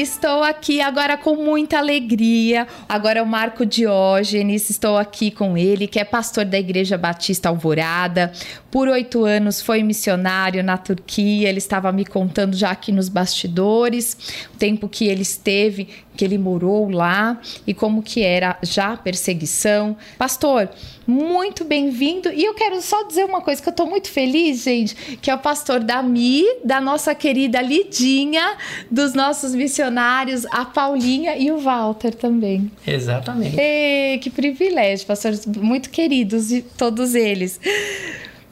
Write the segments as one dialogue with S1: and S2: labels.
S1: Estou aqui agora com muita alegria. Agora é o Marco Diógenes, estou aqui com ele, que é pastor da Igreja Batista Alvorada. Por oito anos foi missionário na Turquia. Ele estava me contando já aqui nos bastidores o tempo que ele esteve, que ele morou lá e como que era já a perseguição. Pastor, muito bem-vindo. E eu quero só dizer uma coisa que eu estou muito feliz, gente, que é o pastor da Mi, da nossa querida Lidinha, dos nossos missionários, a Paulinha e o Walter também.
S2: Exatamente.
S1: Ei, que privilégio, pastor, muito queridos todos eles.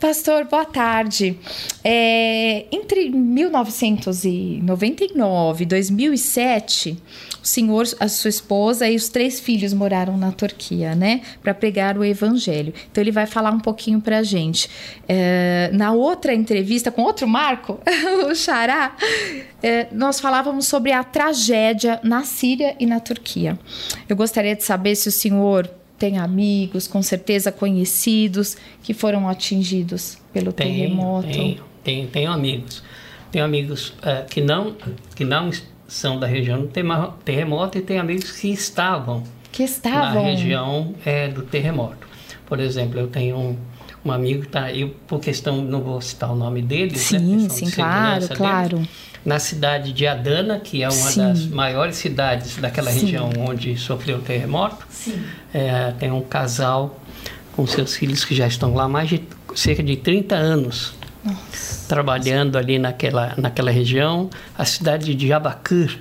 S1: Pastor, boa tarde. É, entre 1999 e 2007, o senhor, a sua esposa e os três filhos moraram na Turquia, né? Para pregar o evangelho. Então, ele vai falar um pouquinho para a gente. É, na outra entrevista com outro Marco, o Xará, é, nós falávamos sobre a tragédia na Síria e na Turquia. Eu gostaria de saber se o senhor tem amigos, com certeza conhecidos, que foram atingidos pelo tenho, terremoto?
S2: Tenho, tenho, tenho amigos. Tenho amigos uh, que, não, que não são da região do terremoto e tenho amigos que estavam,
S1: que estavam.
S2: na região é, do terremoto. Por exemplo, eu tenho um, um amigo, tá, eu, por questão, não vou citar o nome dele,
S1: sim, né, sim, claro, claro.
S2: Na cidade de Adana, que é uma Sim. das maiores cidades daquela Sim. região onde sofreu o terremoto. É, tem um casal com seus filhos que já estão lá há mais de cerca de 30 anos. Nossa. Trabalhando ali naquela, naquela região. A cidade de Jabakir,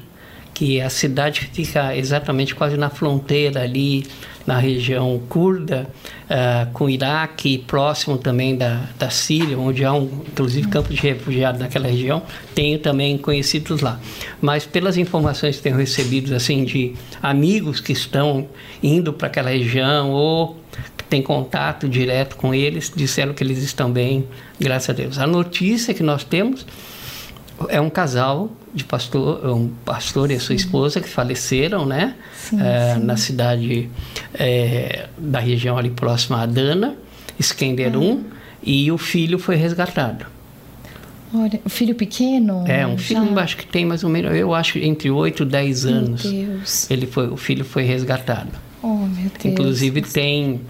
S2: que a cidade fica exatamente quase na fronteira ali na região curda, uh, com o Iraque, próximo também da, da Síria, onde há um, inclusive, campo de refugiados naquela região. Tenho também conhecidos lá. Mas pelas informações que tenho recebido, assim, de amigos que estão indo para aquela região ou que têm contato direto com eles, disseram que eles estão bem, graças a Deus. A notícia que nós temos é um casal de pastor, um pastor e a sua esposa que faleceram, né? Sim, é, sim. Na cidade é, da região ali próxima a Dana, Esquenderum, e o filho foi resgatado.
S1: Olha, o filho pequeno?
S2: É, um filho, já... acho que tem mais ou menos, eu acho entre 8 e 10 anos. Meu Deus. Ele foi, o filho foi resgatado.
S1: Oh, meu Deus.
S2: Inclusive tem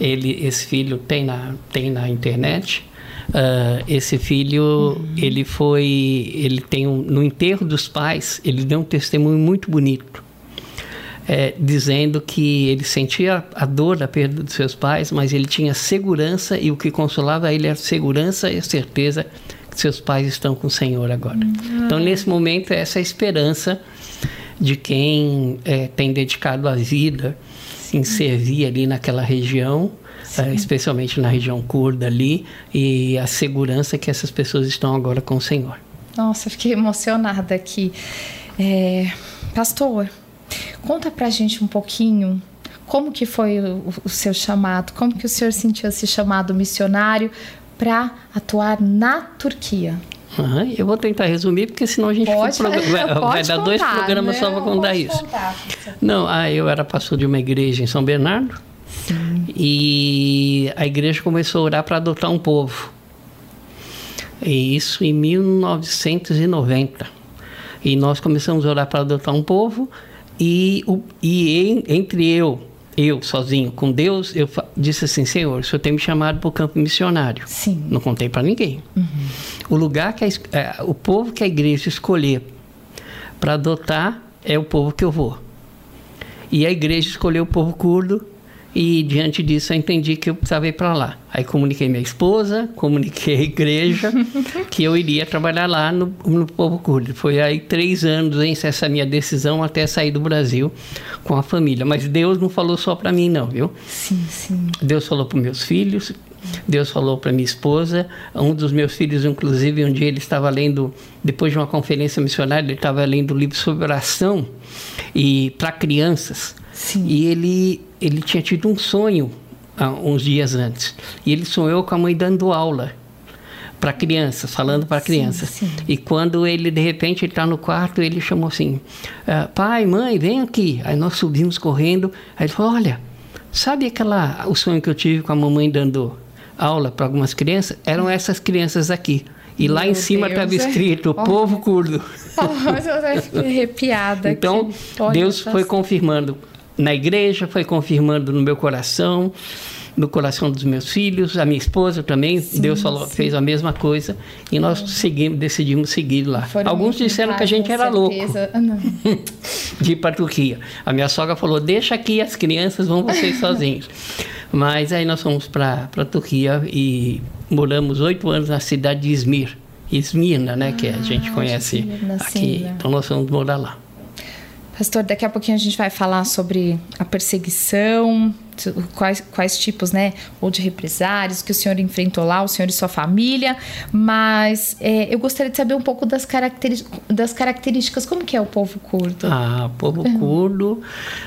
S2: ele esse filho tem na tem na internet Uh, esse filho, uhum. ele foi, ele tem um, no enterro dos pais, ele deu um testemunho muito bonito, é, dizendo que ele sentia a dor da perda dos seus pais, mas ele tinha segurança e o que consolava ele era segurança e a certeza que seus pais estão com o Senhor agora. Uhum. Então, nesse momento, é essa esperança de quem é, tem dedicado a vida em servir ali naquela região é, especialmente na região curda ali, e a segurança que essas pessoas estão agora com o Senhor.
S1: Nossa, fiquei emocionada aqui. É, pastor, conta pra gente um pouquinho como que foi o, o seu chamado, como que o senhor sentiu esse chamado missionário para atuar na Turquia?
S2: Uhum, eu vou tentar resumir, porque senão a gente
S1: pode,
S2: vai, vai dar dois programas né? só para contar isso. Contar. Não, ah, eu era pastor de uma igreja em São Bernardo, Sim. E a igreja começou a orar para adotar um povo. E isso em 1990. E nós começamos a orar para adotar um povo. E, e entre eu, eu sozinho, com Deus, eu disse assim: Senhor, o Senhor tem me chamado para o campo missionário.
S1: Sim.
S2: Não contei para ninguém. Uhum. O lugar que a, é, o povo que a igreja escolher para adotar é o povo que eu vou. E a igreja escolheu o povo curdo e diante disso eu entendi que eu precisava ir para lá. Aí comuniquei minha esposa, comuniquei a igreja que eu iria trabalhar lá no, no Povo Curdo. Foi aí três anos em essa minha decisão até sair do Brasil com a família. Mas Deus não falou só para mim não, viu?
S1: Sim, sim.
S2: Deus falou para meus filhos, Deus falou para minha esposa. Um dos meus filhos, inclusive, um dia ele estava lendo, depois de uma conferência missionária, ele estava lendo um livro sobre oração e para crianças.
S1: Sim.
S2: E ele, ele tinha tido um sonho há uns dias antes. E ele sonhou com a mãe dando aula para crianças, falando para crianças. Sim, sim. E quando ele, de repente, está no quarto, ele chamou assim: ah, pai, mãe, vem aqui. Aí nós subimos correndo. Aí ele falou: olha, sabe aquela, o sonho que eu tive com a mamãe dando aula para algumas crianças? Eram essas crianças aqui. e Meu lá em cima estava escrito oh. povo curdo.
S1: Oh, eu fico arrepiada.
S2: então, Deus foi confirmando na igreja, foi confirmando no meu coração, no coração dos meus filhos, a minha esposa também, sim, Deus falou, sim. fez a mesma coisa e nós é. seguimos, decidimos seguir lá. Foram Alguns disseram que a gente era louco ah, de ir para a Turquia. A minha sogra falou: deixa aqui as crianças, vão vocês sozinhos. Mas aí nós fomos para a Turquia e moramos oito anos na cidade de Izmir. Esmirna, né, ah, que a gente conhece Esmirna, aqui. Sim, então nós vamos morar lá.
S1: Pastor, daqui a pouquinho a gente vai falar sobre a perseguição, quais, quais tipos, né, ou de represários que o senhor enfrentou lá, o senhor e sua família, mas é, eu gostaria de saber um pouco das, características, das características, como que é o povo curdo?
S2: Ah, o povo curdo,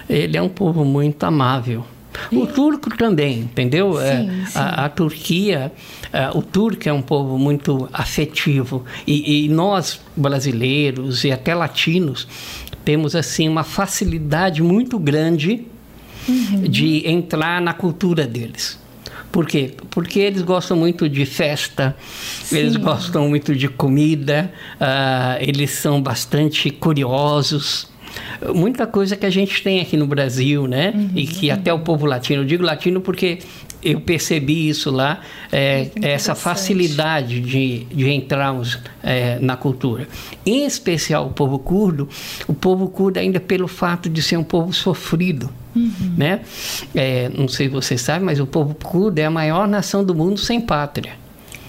S2: ele é um povo muito amável. O turco também, entendeu? Sim, é, sim. A, a, Turquia, é, o turco é um povo muito afetivo e, e, nós brasileiros e até latinos temos assim uma facilidade muito grande uhum. de entrar na cultura deles. Por quê? Porque eles gostam muito de festa, Sim. eles gostam muito de comida, uh, eles são bastante curiosos muita coisa que a gente tem aqui no Brasil, né? Uhum, e que até o povo latino, eu digo latino porque eu percebi isso lá, é, essa facilidade de, de entrarmos é, na cultura. Em especial o povo curdo, o povo curdo ainda pelo fato de ser um povo sofrido. Uhum. Né? É, não sei se você sabe, mas o povo curdo é a maior nação do mundo sem pátria.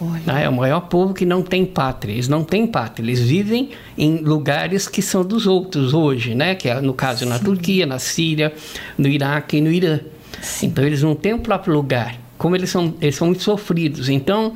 S2: Olha. É o maior povo que não tem pátria. Eles não têm pátria. Eles vivem em lugares que são dos outros hoje, né? Que é no caso Sim. na Turquia, na Síria, no Iraque e no Irã. Sim. Então eles não têm o próprio lugar. Como eles são, eles são muito sofridos. Então,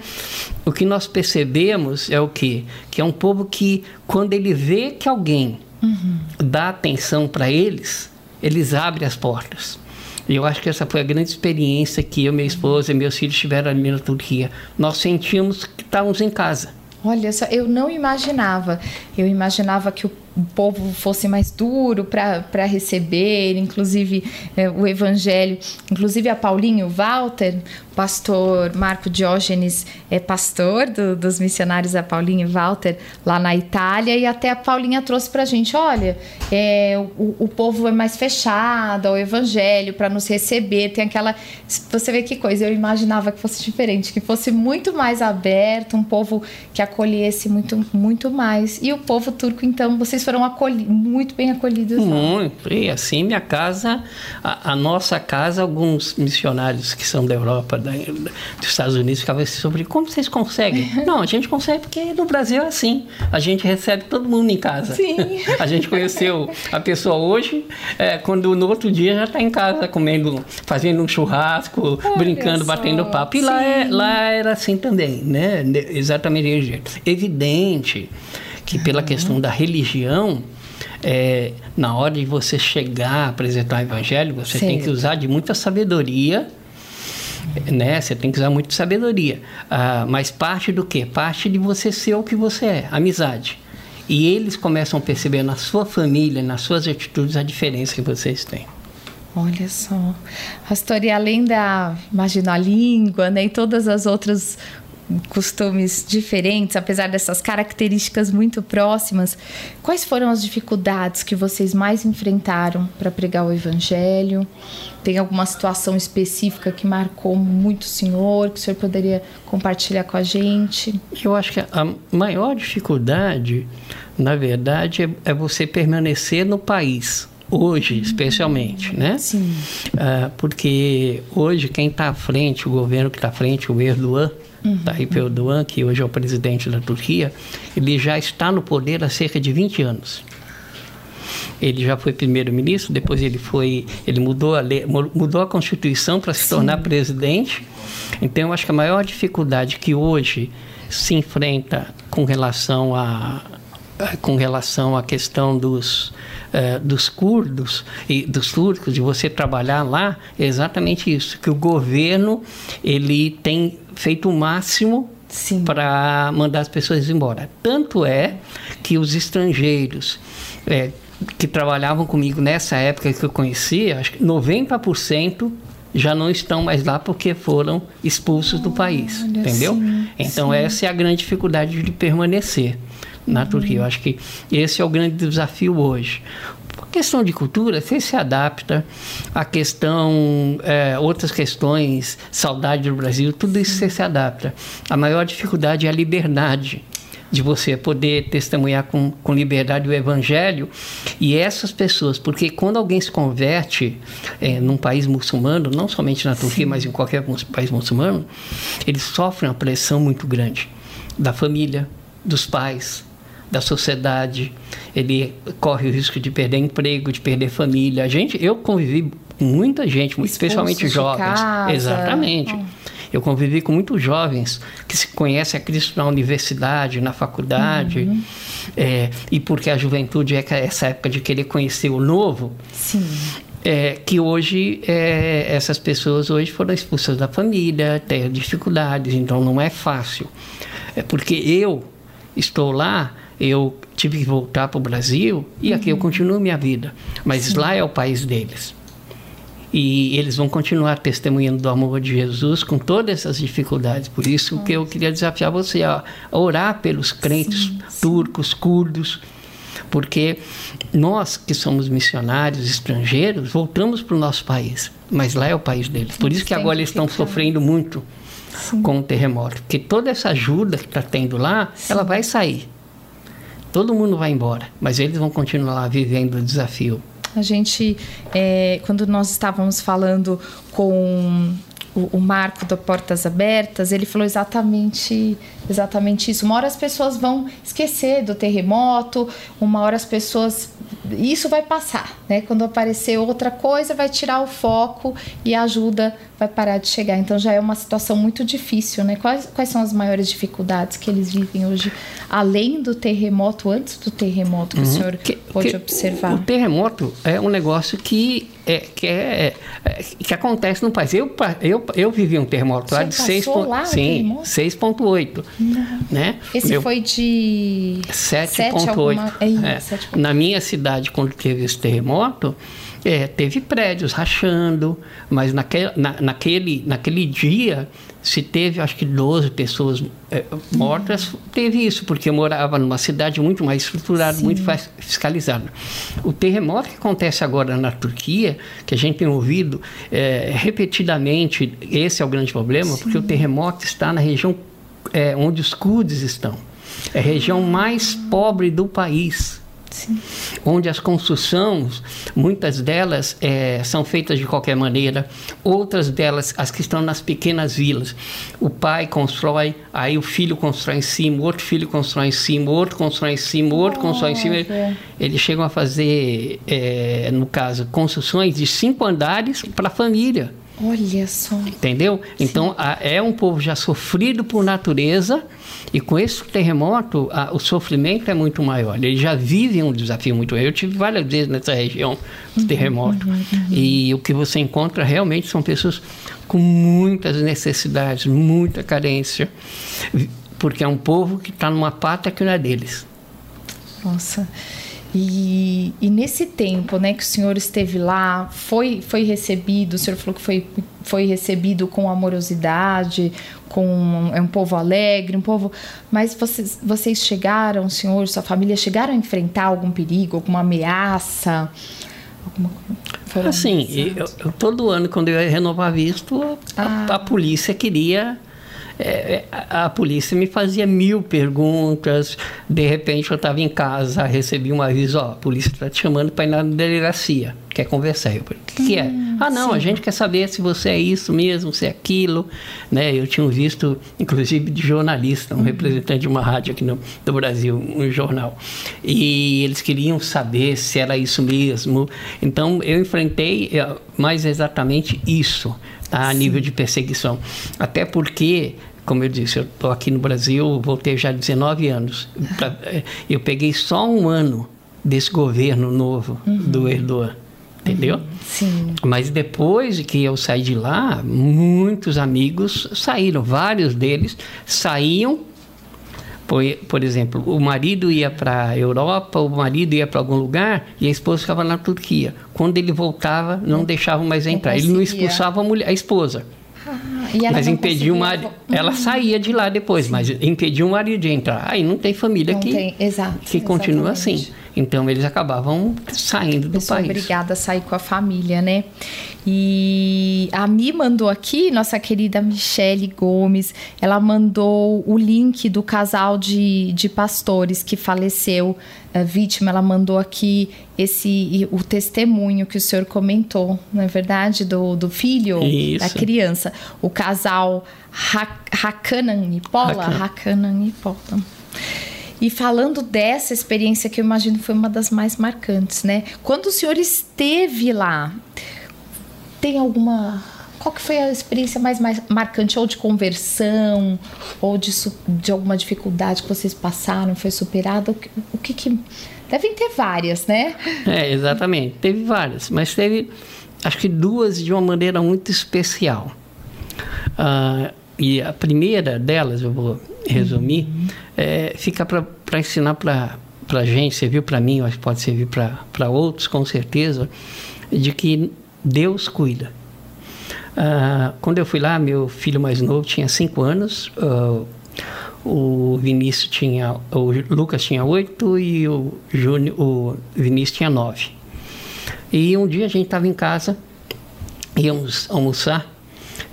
S2: o que nós percebemos é o quê? Que é um povo que, quando ele vê que alguém uhum. dá atenção para eles, eles abrem as portas. E eu acho que essa foi a grande experiência que eu, minha esposa e meus filhos tiveram ali na Turquia. Nós sentimos que estávamos em casa.
S1: Olha eu não imaginava. Eu imaginava que o o povo fosse mais duro para receber, inclusive é, o evangelho. Inclusive a Paulinho Walter, pastor Marco Diógenes é pastor do, dos missionários a Paulinho Walter lá na Itália e até a Paulinha trouxe para a gente, olha, é, o, o povo é mais fechado ao evangelho para nos receber, tem aquela, você vê que coisa, eu imaginava que fosse diferente, que fosse muito mais aberto, um povo que acolhesse muito, muito mais. E o povo turco, então, vocês vocês foram muito bem acolhidos lá.
S2: Muito. E assim, minha casa, a, a, nossa casa, alguns missionários que são da Europa, da, dos Estados Unidos, ficavam assim sobre como vocês conseguem. Não, a gente consegue porque no Brasil é assim. A gente recebe todo mundo em casa. Sim. a gente conheceu a pessoa hoje, é, quando no outro dia já está em casa comendo, fazendo um churrasco, Olha brincando, só. batendo papo. E lá, é, lá era assim também, né? Exatamente desse jeito. Evidente que pela questão da religião, é, na hora de você chegar a apresentar o evangelho, você Sim. tem que usar de muita sabedoria, né? Você tem que usar muita sabedoria. Ah, mas parte do quê? Parte de você ser o que você é, amizade. E eles começam a perceber na sua família, nas suas atitudes, a diferença que vocês têm.
S1: Olha só. Pastor, e além da, imagino, a língua, né, e todas as outras costumes diferentes, apesar dessas características muito próximas, quais foram as dificuldades que vocês mais enfrentaram para pregar o evangelho? Tem alguma situação específica que marcou muito o senhor, que o senhor poderia compartilhar com a gente?
S2: Eu acho que a maior dificuldade, na verdade, é, é você permanecer no país hoje especialmente, né?
S1: Sim.
S2: Uh, porque hoje quem está à frente, o governo que está à frente, o Erdogan, uhum. Tayyip Erdogan, que hoje é o presidente da Turquia, ele já está no poder há cerca de 20 anos. Ele já foi primeiro-ministro, depois ele foi, ele mudou a lei, mudou a constituição para se Sim. tornar presidente. Então, eu acho que a maior dificuldade que hoje se enfrenta com relação a com relação à questão dos, uh, dos curdos e dos turcos, de você trabalhar lá, é exatamente isso, que o governo ele tem feito o máximo para mandar as pessoas embora. Tanto é que os estrangeiros é, que trabalhavam comigo nessa época que eu conhecia, acho que 90% já não estão mais lá porque foram expulsos do país, Olha entendeu? Sim, então sim. essa é a grande dificuldade de permanecer na. Turquia. Eu acho que esse é o grande desafio hoje. A questão de cultura, você se adapta. A questão, é, outras questões, saudade do Brasil, tudo isso você se adapta. A maior dificuldade é a liberdade de você poder testemunhar com, com liberdade o evangelho e essas pessoas, porque quando alguém se converte é, num país muçulmano, não somente na Turquia, Sim. mas em qualquer país muçulmano, eles sofrem uma pressão muito grande da família, dos pais, da sociedade, ele corre o risco de perder emprego, de perder família. A gente, eu convivi com muita gente, especialmente jovens. Exatamente. Hum. Eu convivi com muitos jovens que se conhecem a Cristo na universidade, na faculdade, uhum. é, e porque a juventude é essa época de querer conhecer o novo. Sim. É, que hoje é, essas pessoas hoje foram expulsas da família, têm dificuldades, então não é fácil. É porque eu estou lá, eu tive que voltar para o Brasil e uhum. aqui eu uhum. continuo minha vida, mas Sim. lá é o país deles e eles vão continuar testemunhando do amor de Jesus com todas essas dificuldades. Por isso que eu queria desafiar você a orar pelos crentes sim, turcos, sim. curdos, porque nós que somos missionários estrangeiros voltamos para o nosso país, mas lá é o país deles. Por isso que agora eles estão sofrendo muito sim. com o terremoto, porque toda essa ajuda que está tendo lá, ela vai sair. Todo mundo vai embora, mas eles vão continuar vivendo o desafio.
S1: A gente, é, quando nós estávamos falando com o, o, Marco da Portas Abertas, ele falou exatamente, exatamente isso. Uma hora as pessoas vão esquecer do terremoto, uma hora as pessoas. Isso vai passar, né? Quando aparecer outra coisa, vai tirar o foco e a ajuda vai parar de chegar. Então já é uma situação muito difícil, né? Quais, quais são as maiores dificuldades que eles vivem hoje, além do terremoto, antes do terremoto, que uhum. o senhor que, pode que observar?
S2: O, o terremoto é um negócio que é, que, é, é, que acontece no país. Eu, eu, eu vivi um terremoto lá de 6,8. Né?
S1: Esse Meu, foi de
S2: 7,8. É, é. Na minha cidade, quando teve esse terremoto, é, teve prédios rachando, mas naquele, na, naquele, naquele dia se teve, acho que 12 pessoas é, mortas, teve isso, porque eu morava numa cidade muito mais estruturada, Sim. muito mais fiscalizada. O terremoto que acontece agora na Turquia, que a gente tem ouvido é, repetidamente, esse é o grande problema, Sim. porque o terremoto está na região é, onde os curdos estão. É a região mais pobre do país. Sim. onde as construções, muitas delas é, são feitas de qualquer maneira, outras delas, as que estão nas pequenas vilas, o pai constrói, aí o filho constrói em cima, outro filho constrói em cima, outro constrói em cima, outro oh, constrói em cima. Eles chegam a fazer, é, no caso, construções de cinco andares para a família.
S1: Olha só.
S2: Entendeu? Então, a, é um povo já sofrido por natureza e com esse terremoto, a, o sofrimento é muito maior. Eles já vivem um desafio muito maior. Eu tive várias vezes nessa região de uhum, terremoto. Uhum, uhum, e o que você encontra realmente são pessoas com muitas necessidades, muita carência. Porque é um povo que está numa pátria que não é deles.
S1: Nossa. E, e, nesse tempo né, que o senhor esteve lá, foi, foi recebido, o senhor falou que foi, foi recebido com amorosidade, com é um povo alegre, um povo. Mas vocês, vocês chegaram, o senhor, sua família, chegaram a enfrentar algum perigo, alguma ameaça?
S2: Alguma, assim, eu, eu, todo ano, quando eu ia renovar visto, a, ah. a polícia queria é, a, a, polícia me fazia mil perguntas. De repente eu estava em casa, recebi um aviso: ó, a polícia está te chamando para ir na delegacia. Quer conversar? Eu falei: o que, que é? Hum, ah, não, sim. a gente quer saber se você é isso mesmo, se é aquilo. Né? Eu tinha visto, inclusive, de jornalista, um uhum. representante de uma rádio aqui no, do Brasil, um jornal. E eles queriam saber se era isso mesmo. Então eu enfrentei eh, mais exatamente isso tá? a nível de perseguição. Até porque como eu disse, eu estou aqui no Brasil, voltei já há 19 anos. Eh, eu peguei só um ano desse governo novo uhum. do Erdogan, entendeu? Uhum. Sim. Mas depois que eu saí de lá, muitos amigos saíram, vários deles saíam Por, por exemplo, o marido ia para a Europa, o marido ia para algum lugar e a esposa ficava na Turquia. Quando ele voltava, não deixavam mais entrar. Ele não expulsava a, mulher, a esposa. Ah, mas impedia o marido. Ela uhum. saía de lá depois, Sim. mas impedia o marido de entrar. Aí não tem família não que, tem. Exato, que continua assim. Então eles acabavam saindo do país.
S1: Obrigada a sair com a família, né? E a Mi mandou aqui, nossa querida Michele Gomes, ela mandou o link do casal de, de pastores que faleceu, a vítima. Ela mandou aqui esse o testemunho que o senhor comentou, não é verdade? Do, do filho, Isso. da criança. O casal Hakanan Nipola. Hakanan Nipola. E falando dessa experiência que eu imagino foi uma das mais marcantes, né? Quando o senhor esteve lá, tem alguma qual que foi a experiência mais, mais marcante ou de conversão ou de, de alguma dificuldade que vocês passaram foi superada o que, o que, que devem ter várias né
S2: é exatamente teve várias mas teve acho que duas de uma maneira muito especial uh, e a primeira delas eu vou resumir uhum. É, fica para ensinar para a gente serviu para mim mas pode servir para outros com certeza de que Deus cuida. Uh, quando eu fui lá, meu filho mais novo tinha cinco anos, uh, o Vinícius tinha, o Lucas tinha oito e o, Júnior, o Vinícius tinha nove. E um dia a gente estava em casa, íamos almoçar,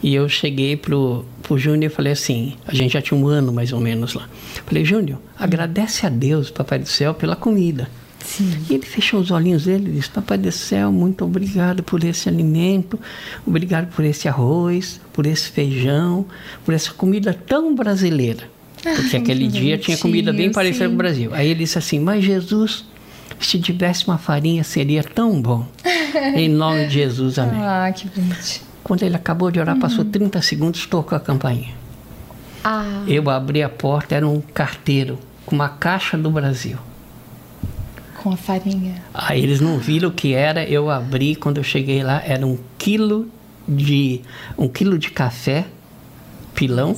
S2: e eu cheguei pro, pro Júnior e falei assim, a gente já tinha um ano mais ou menos lá. Falei, Júnior, agradece a Deus, Papai do Céu, pela comida. Sim. E ele fechou os olhinhos dele e disse: Papai do céu, muito obrigado por esse alimento, obrigado por esse arroz, por esse feijão, por essa comida tão brasileira. Porque Ai, aquele dia tinha comida bem parecida com o Brasil. Aí ele disse assim: Mas Jesus, se tivesse uma farinha seria tão bom. em nome de Jesus, amém. Ah, que bonitinho. Quando ele acabou de orar, uhum. passou 30 segundos, tocou a campainha. Ah. Eu abri a porta, era um carteiro com uma caixa do Brasil
S1: com a farinha.
S2: Aí eles não viram o que era, eu abri, quando eu cheguei lá, era um quilo de, um quilo de café, pilão,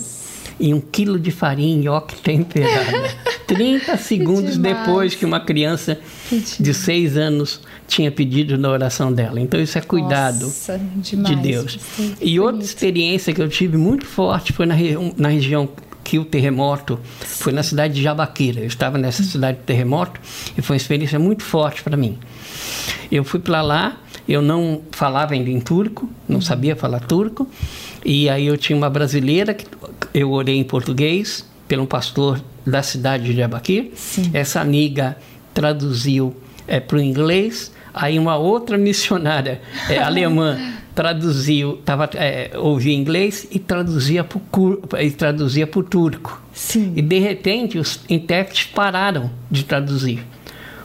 S2: e um quilo de farinha nhoque temperada. 30 segundos depois que uma criança de 6 anos tinha pedido na oração dela. Então isso é cuidado Nossa, de Deus. E outra experiência que eu tive muito forte foi na, na região que o terremoto foi na cidade de Jabaquira. Eu estava nessa cidade de terremoto e foi uma experiência muito forte para mim. Eu fui para lá, eu não falava ainda em turco, não sabia falar turco, e aí eu tinha uma brasileira que eu orei em português pelo pastor da cidade de Jabaquira. Essa amiga traduziu é, para o inglês. Aí uma outra missionária é, alemã traduziu, tava, é, ouvia inglês e traduzia para e o turco. Sim. E de repente os intérpretes pararam de traduzir.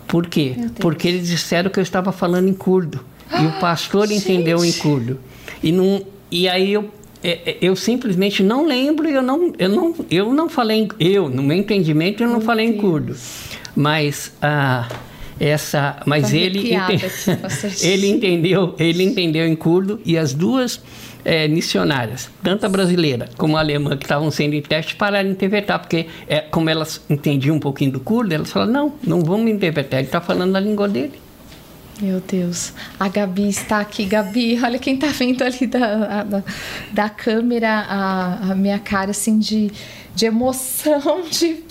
S2: Por quê? Porque eles disseram que eu estava falando em curdo. E o pastor entendeu em curdo. E, não, e aí eu, é, é, eu simplesmente não lembro, eu não, eu não, eu não falei, eu, no meu entendimento, eu não meu falei Deus. em curdo. Mas. Ah, essa, mas ele, ele entendeu, ele entendeu em curdo e as duas é, missionárias, tanto a brasileira como a alemã que estavam sendo em teste, pararam de interpretar, porque é, como elas entendiam um pouquinho do curdo, elas falaram, não, não vamos interpretar, ele está falando a língua dele.
S1: Meu Deus, a Gabi está aqui. Gabi, olha quem está vendo ali da, da, da câmera, a, a minha cara assim de, de emoção, de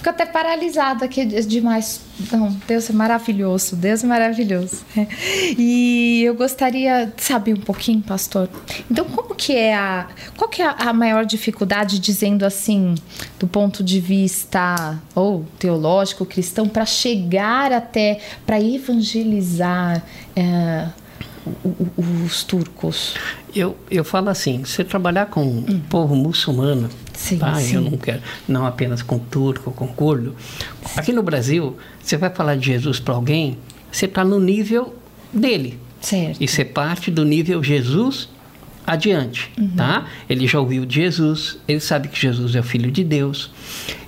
S1: fico até paralisada aqui demais. Não, Deus é maravilhoso, Deus é maravilhoso. É. E eu gostaria de saber um pouquinho, pastor. Então, como que é a, qual que é a maior dificuldade, dizendo assim, do ponto de vista ou teológico, cristão, para chegar até, para evangelizar é, os turcos?
S2: Eu, eu falo assim, você trabalhar com hum. povo muçulmano, sim, tá? sim. eu não quero, não apenas com turco, com curdo. Aqui no Brasil, você vai falar de Jesus para alguém, você está no nível dele. Certo. E você parte do nível Jesus adiante, uhum. tá? Ele já ouviu de Jesus, ele sabe que Jesus é o Filho de Deus.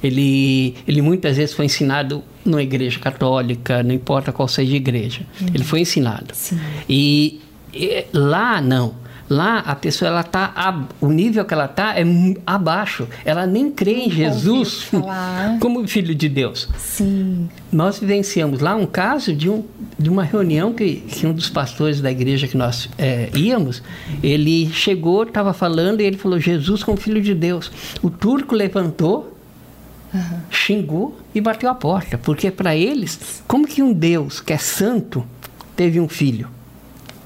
S2: Ele, ele muitas vezes foi ensinado numa igreja católica, não importa qual seja a igreja. Uhum. Ele foi ensinado. Sim. E, e lá não. Lá a pessoa ela tá o nível que ela tá é abaixo. Ela nem crê em Jesus como filho de Deus.
S1: Sim.
S2: Nós vivenciamos lá um caso de, um, de uma reunião que, que um dos pastores da igreja que nós é, íamos, ele chegou, estava falando e ele falou Jesus como filho de Deus. O turco levantou, uhum. xingou e bateu a porta, porque para eles, como que um Deus que é santo teve um filho?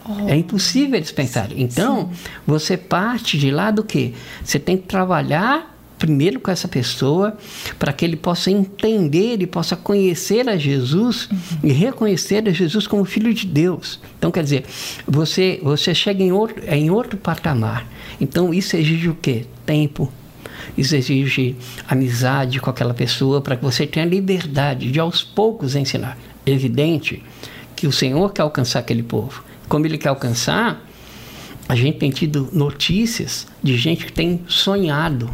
S2: Oh, é impossível eles pensarem. Então, sim. você parte de lá do que? Você tem que trabalhar primeiro com essa pessoa para que ele possa entender e possa conhecer a Jesus uhum. e reconhecer a Jesus como filho de Deus. Então, quer dizer, você, você chega em outro, em outro patamar. Então, isso exige o quê? Tempo. Isso exige amizade com aquela pessoa para que você tenha liberdade de aos poucos ensinar. Evidente que o Senhor quer alcançar aquele povo como ele quer alcançar, a gente tem tido notícias de gente que tem sonhado,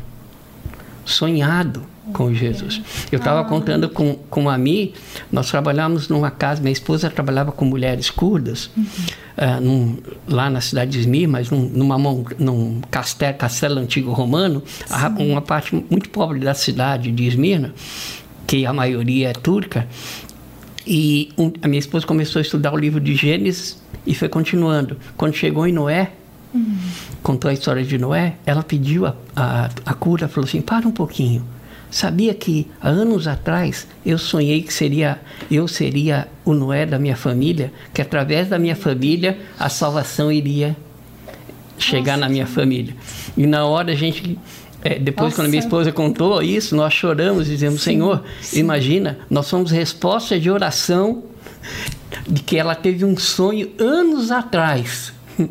S2: sonhado com Jesus. Eu estava ah. contando com, com a Mi, nós trabalhávamos numa casa, minha esposa trabalhava com mulheres curdas, uhum. uh, num, lá na cidade de Izmir, mas num, numa, num castelo, castelo antigo romano, a, uma parte muito pobre da cidade de Esmirna, que a maioria é turca, e um, a minha esposa começou a estudar o livro de Gênesis e foi continuando. Quando chegou em Noé, uhum. contou a história de Noé, ela pediu a, a, a cura, falou assim: para um pouquinho. Sabia que há anos atrás eu sonhei que seria eu seria o Noé da minha família, que através da minha família a salvação iria chegar Nossa. na minha família. E na hora a gente é, depois, Nossa. quando minha esposa contou isso, nós choramos e dizemos: sim, Senhor, sim. imagina, nós somos resposta de oração de que ela teve um sonho anos atrás.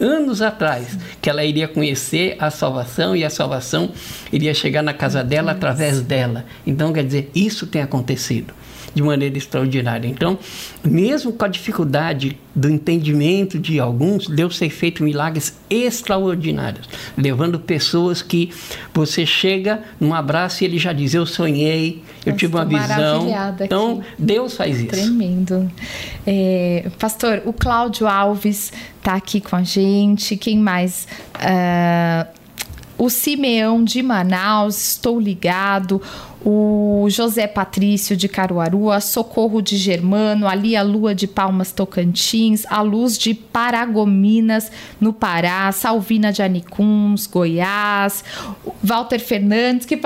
S2: anos atrás, que ela iria conhecer a salvação e a salvação iria chegar na casa dela através dela. Então, quer dizer, isso tem acontecido de maneira extraordinária. Então, mesmo com a dificuldade do entendimento de alguns, Deus tem feito milagres extraordinários, levando pessoas que você chega num abraço e ele já diz: Eu sonhei, eu, tive uma visão. Então, aqui. Deus faz isso.
S1: Tremendo. É, pastor, o Cláudio Alves está aqui com a gente. Quem mais? Uh, o Simeão de Manaus, estou ligado o José Patrício de Caruaru, a Socorro de Germano, ali a Lua de Palmas Tocantins, a Luz de Paragominas no Pará, Salvina de Anicuns, Goiás, Walter Fernandes, que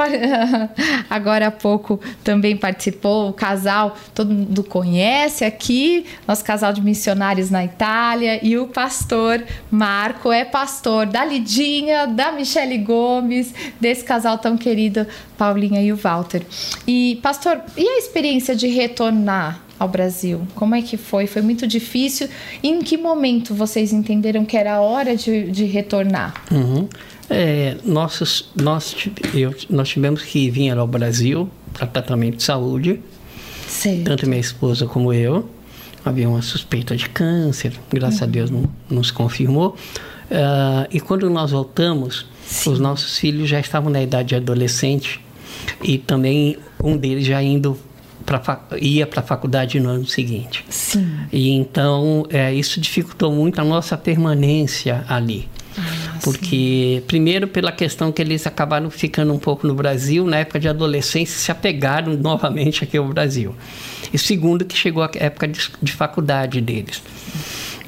S1: agora há pouco também participou, o casal, todo mundo conhece aqui, nosso casal de missionários na Itália, e o pastor Marco é pastor da Lidinha, da Michele Gomes, desse casal tão querido, Paulinha e o Walter. Walter. E, pastor, e a experiência de retornar ao Brasil? Como é que foi? Foi muito difícil? E em que momento vocês entenderam que era hora de, de retornar?
S2: Uhum. É, nossos, nós, eu, nós tivemos que vir ao Brasil para tratamento de saúde.
S1: Certo.
S2: Tanto minha esposa como eu. Havia uma suspeita de câncer, graças uhum. a Deus não, não se confirmou. Uh, e quando nós voltamos, Sim. os nossos filhos já estavam na idade adolescente e também um deles já indo pra, ia para a faculdade no ano seguinte.
S1: Sim.
S2: E então é, isso dificultou muito a nossa permanência ali. Ah, porque, sim. primeiro, pela questão que eles acabaram ficando um pouco no Brasil, na época de adolescência, se apegaram novamente aqui ao Brasil. E segundo, que chegou a época de, de faculdade deles.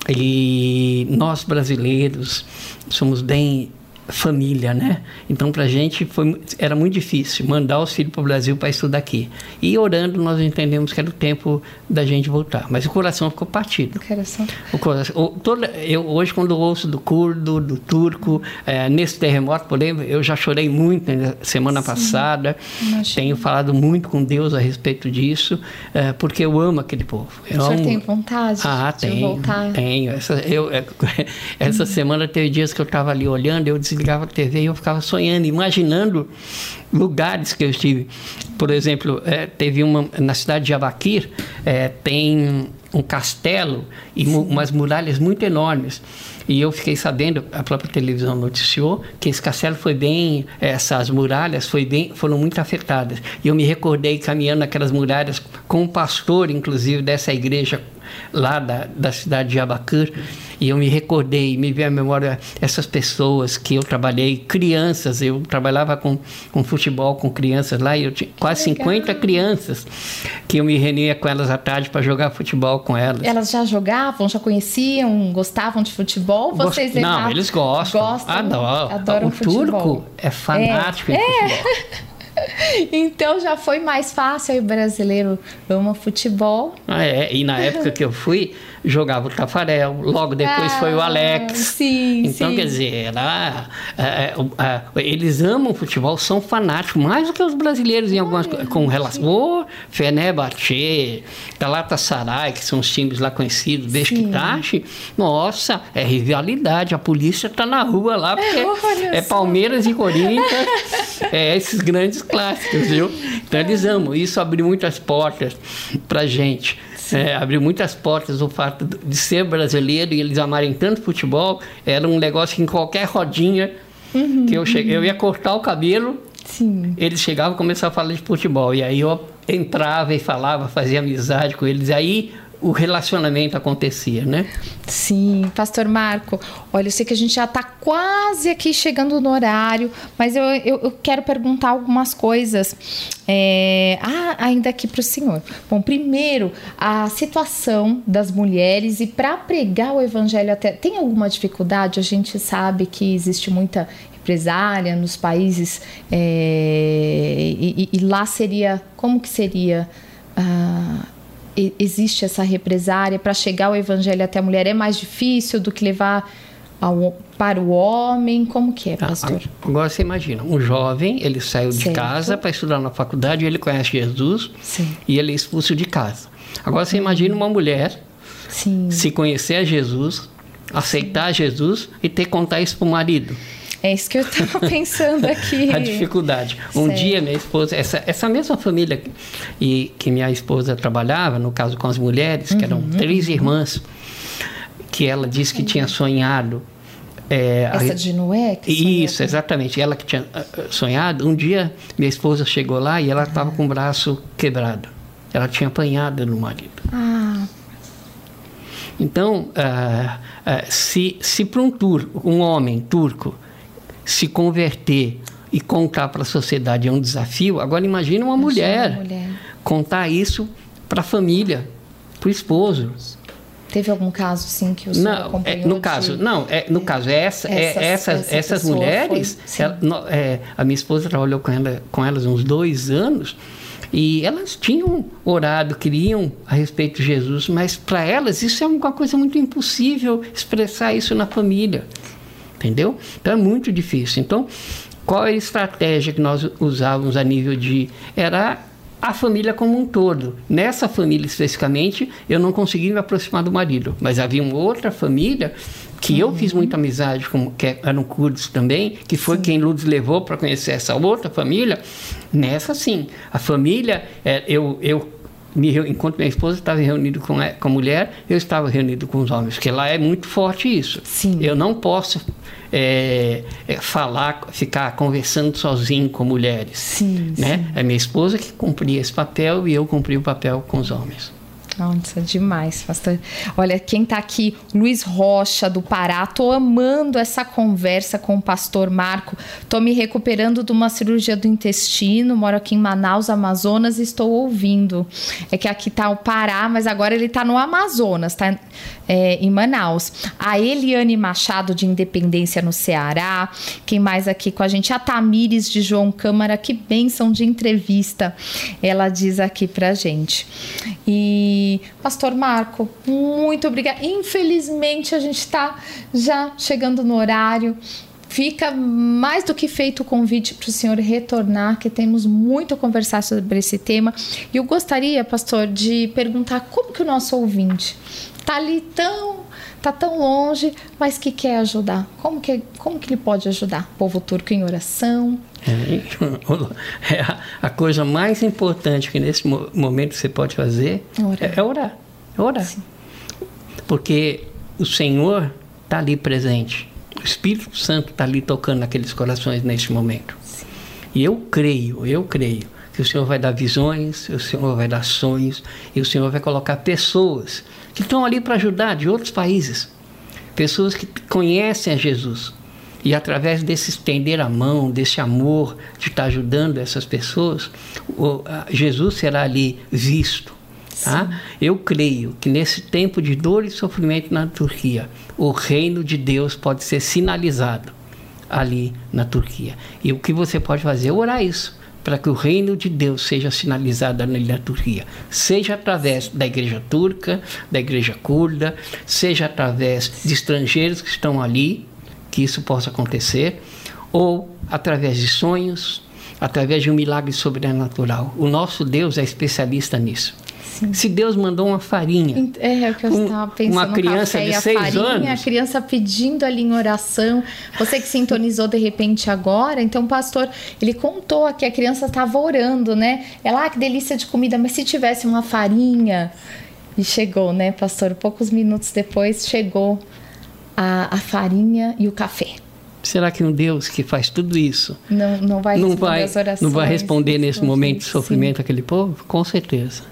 S2: E nós brasileiros somos bem família, né? Então, para a gente foi, era muito difícil mandar os filhos para o Brasil para estudar aqui. E orando, nós entendemos que era o tempo da gente voltar. Mas o coração ficou partido.
S1: O coração.
S2: O coração o, toda, eu, hoje, quando ouço do curdo, do turco, é, nesse terremoto, por exemplo, eu já chorei muito né, semana Sim, passada. Imagina. Tenho falado muito com Deus a respeito disso, é, porque eu amo aquele povo. Eu
S1: o senhor
S2: amo...
S1: tem vontade
S2: ah,
S1: de
S2: tenho,
S1: voltar?
S2: Tenho. Essa, eu, é, essa semana teve dias que eu estava ali olhando, eu disse desligava a TV e eu ficava sonhando, imaginando lugares que eu estive. Por exemplo, é, teve uma na cidade de Abaquir, é, tem um castelo e umas muralhas muito enormes. E eu fiquei sabendo, a própria televisão noticiou, que esse castelo foi bem, essas muralhas foi bem, foram muito afetadas. E eu me recordei caminhando naquelas muralhas com um pastor, inclusive, dessa igreja lá da, da cidade de Abacur, e eu me recordei, me veio à memória essas pessoas que eu trabalhei, crianças, eu trabalhava com, com futebol com crianças lá, e eu tinha quase 50 crianças que eu me reunia com elas à tarde para jogar futebol com elas.
S1: Elas já jogavam, já conheciam, gostavam de futebol? Vocês
S2: Gost... Não, eles gostam.
S1: Gostam,
S2: adoram.
S1: adoram
S2: o
S1: futebol.
S2: turco é fanático
S1: é.
S2: em
S1: é. Então já foi mais fácil, aí o brasileiro ama futebol.
S2: Ah, é. E na época que eu fui, jogava o Tafarel, logo depois ah, foi o Alex.
S1: Sim,
S2: então,
S1: sim.
S2: quer dizer, era, é, é, eles amam futebol, são fanáticos, mais do que os brasileiros em algumas coisas. Com relação. O Fenerbahçe, Galatasaray, que são os times lá conhecidos, Beşiktaş, nossa, é rivalidade. A polícia está na rua lá, porque é, é Palmeiras e Corinthians, é esses grandes clássicos, viu? Então eles amam. Isso abriu muitas portas pra gente. É, abriu muitas portas o fato de ser brasileiro e eles amarem tanto futebol. Era um negócio que em qualquer rodinha uhum, que eu cheguei, uhum. eu ia cortar o cabelo,
S1: Sim.
S2: eles chegavam e começavam a falar de futebol. E aí eu entrava e falava, fazia amizade com eles. Aí o relacionamento acontecia, né?
S1: Sim, Pastor Marco. Olha, eu sei que a gente já está quase aqui chegando no horário, mas eu, eu, eu quero perguntar algumas coisas é, ah, ainda aqui para o senhor. Bom, primeiro, a situação das mulheres e para pregar o evangelho até. Tem alguma dificuldade? A gente sabe que existe muita represália nos países é, e, e, lá seria. Como que seria? Ah, existe essa represária para chegar o evangelho até a mulher é mais difícil do que levar ao, para o homem? Como que é, ah, pastor?
S2: Agora você imagina, um jovem, ele saiu certo. de casa para estudar na faculdade, ele conhece Jesus
S1: Sim.
S2: e ele é expulso de casa. Agora você imagina uma mulher
S1: Sim.
S2: se conhecer a Jesus, aceitar Sim. Jesus e ter que contar isso para o marido.
S1: É isso que eu estava pensando aqui.
S2: a dificuldade. Um certo. dia minha esposa, essa, essa mesma família e que minha esposa trabalhava, no caso com as mulheres, que eram uhum. três irmãs, que ela disse que tinha sonhado.
S1: É, essa de Noé?
S2: Que isso, exatamente. Ela que tinha ah, ah, sonhado. Um dia minha esposa chegou lá e ela estava com o braço quebrado. Ela tinha apanhado no marido.
S1: Ah.
S2: Então, se, se para um, turco, um homem turco se converter e contar para a sociedade é um desafio. Agora imagine uma mulher,
S1: uma mulher,
S2: contar isso para a família, para o esposo.
S1: Teve algum caso sim que o senhor não, acompanhou?
S2: É, no caso,
S1: de...
S2: não, é, no caso, é essa, essas, é, essas, essa essas mulheres, foi, ela, no, é, a minha esposa trabalhou com, ela, com elas uns dois anos e elas tinham orado, queriam a respeito de Jesus, mas para elas isso é uma coisa muito impossível expressar isso na família entendeu? Então é muito difícil. Então, qual é a estratégia que nós usávamos a nível de. Era a família como um todo. Nessa família especificamente, eu não consegui me aproximar do marido, mas havia uma outra família que uhum. eu fiz muita amizade com, que eram curdos também, que foi sim. quem Lourdes levou para conhecer essa outra família. Nessa sim, a família, é, eu, eu me, enquanto minha esposa estava reunida com a, com a mulher, eu estava reunido com os homens, porque lá é muito forte isso.
S1: Sim.
S2: Eu não posso é, é, falar, ficar conversando sozinho com mulheres.
S1: Sim,
S2: né?
S1: Sim.
S2: É minha esposa que cumpria esse papel e eu cumpria o papel com os homens.
S1: Nossa, demais, pastor. Olha, quem está aqui, Luiz Rocha, do Pará. Tô amando essa conversa com o pastor Marco. Tô me recuperando de uma cirurgia do intestino. Moro aqui em Manaus, Amazonas, e estou ouvindo. É que aqui tá o Pará, mas agora ele está no Amazonas, tá é, em Manaus. A Eliane Machado, de Independência, no Ceará. Quem mais aqui com a gente? A Tamires, de João Câmara. Que bênção de entrevista. Ela diz aqui pra gente. E Pastor Marco, muito obrigada. Infelizmente, a gente está já chegando no horário. Fica mais do que feito o convite para o senhor retornar, que temos muito a conversar sobre esse tema. E eu gostaria, pastor, de perguntar como que o nosso ouvinte está ali tão tá tão longe, mas que quer ajudar. Como que, como que ele pode ajudar? Povo turco em oração?
S2: É, é a, coisa mais importante que nesse momento você pode fazer orar. É, é orar. É orar. Sim. Porque o Senhor está ali presente. O Espírito Santo está ali tocando naqueles corações neste momento. Sim. E eu creio, eu creio que o Senhor vai dar visões, o Senhor vai dar sonhos e o Senhor vai colocar pessoas que estão ali para ajudar de outros países. Pessoas que conhecem a Jesus. E através desse estender a mão, desse amor de estar ajudando essas pessoas, Jesus será ali visto. Tá? Eu creio que nesse tempo de dor e sofrimento na Turquia, o reino de Deus pode ser sinalizado ali na Turquia. E o que você pode fazer é orar isso para que o reino de Deus seja sinalizado ali na Turquia, seja através da igreja turca, da igreja curda, seja através de estrangeiros que estão ali, que isso possa acontecer, ou através de sonhos, através de um milagre sobrenatural. O nosso Deus é especialista nisso. Sim. Se Deus mandou uma farinha.
S1: É, é o que eu um, estava pensando.
S2: Uma criança de seis
S1: farinha,
S2: anos.
S1: A criança pedindo ali em oração. Você que sintonizou de repente agora. Então, o pastor, ele contou que a criança estava orando, né? Ela, ah, que delícia de comida, mas se tivesse uma farinha. E chegou, né, pastor? Poucos minutos depois chegou a, a farinha e o café.
S2: Será que um Deus que faz tudo isso
S1: não, não vai
S2: não vai, não vai responder nesse momento de sofrimento aquele povo? Com certeza.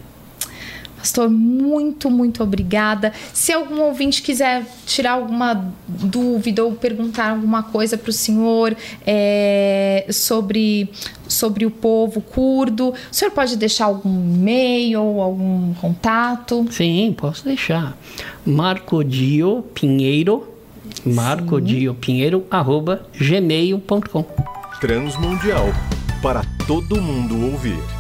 S1: Pastor, muito, muito obrigada. Se algum ouvinte quiser tirar alguma dúvida ou perguntar alguma coisa para o senhor é, sobre, sobre o povo curdo, o senhor pode deixar algum e-mail ou algum contato?
S2: Sim, posso deixar. Marco Dio Pinheiro, Marco Dio Pinheiro, arroba gmail.com.
S3: Transmundial, para todo mundo ouvir.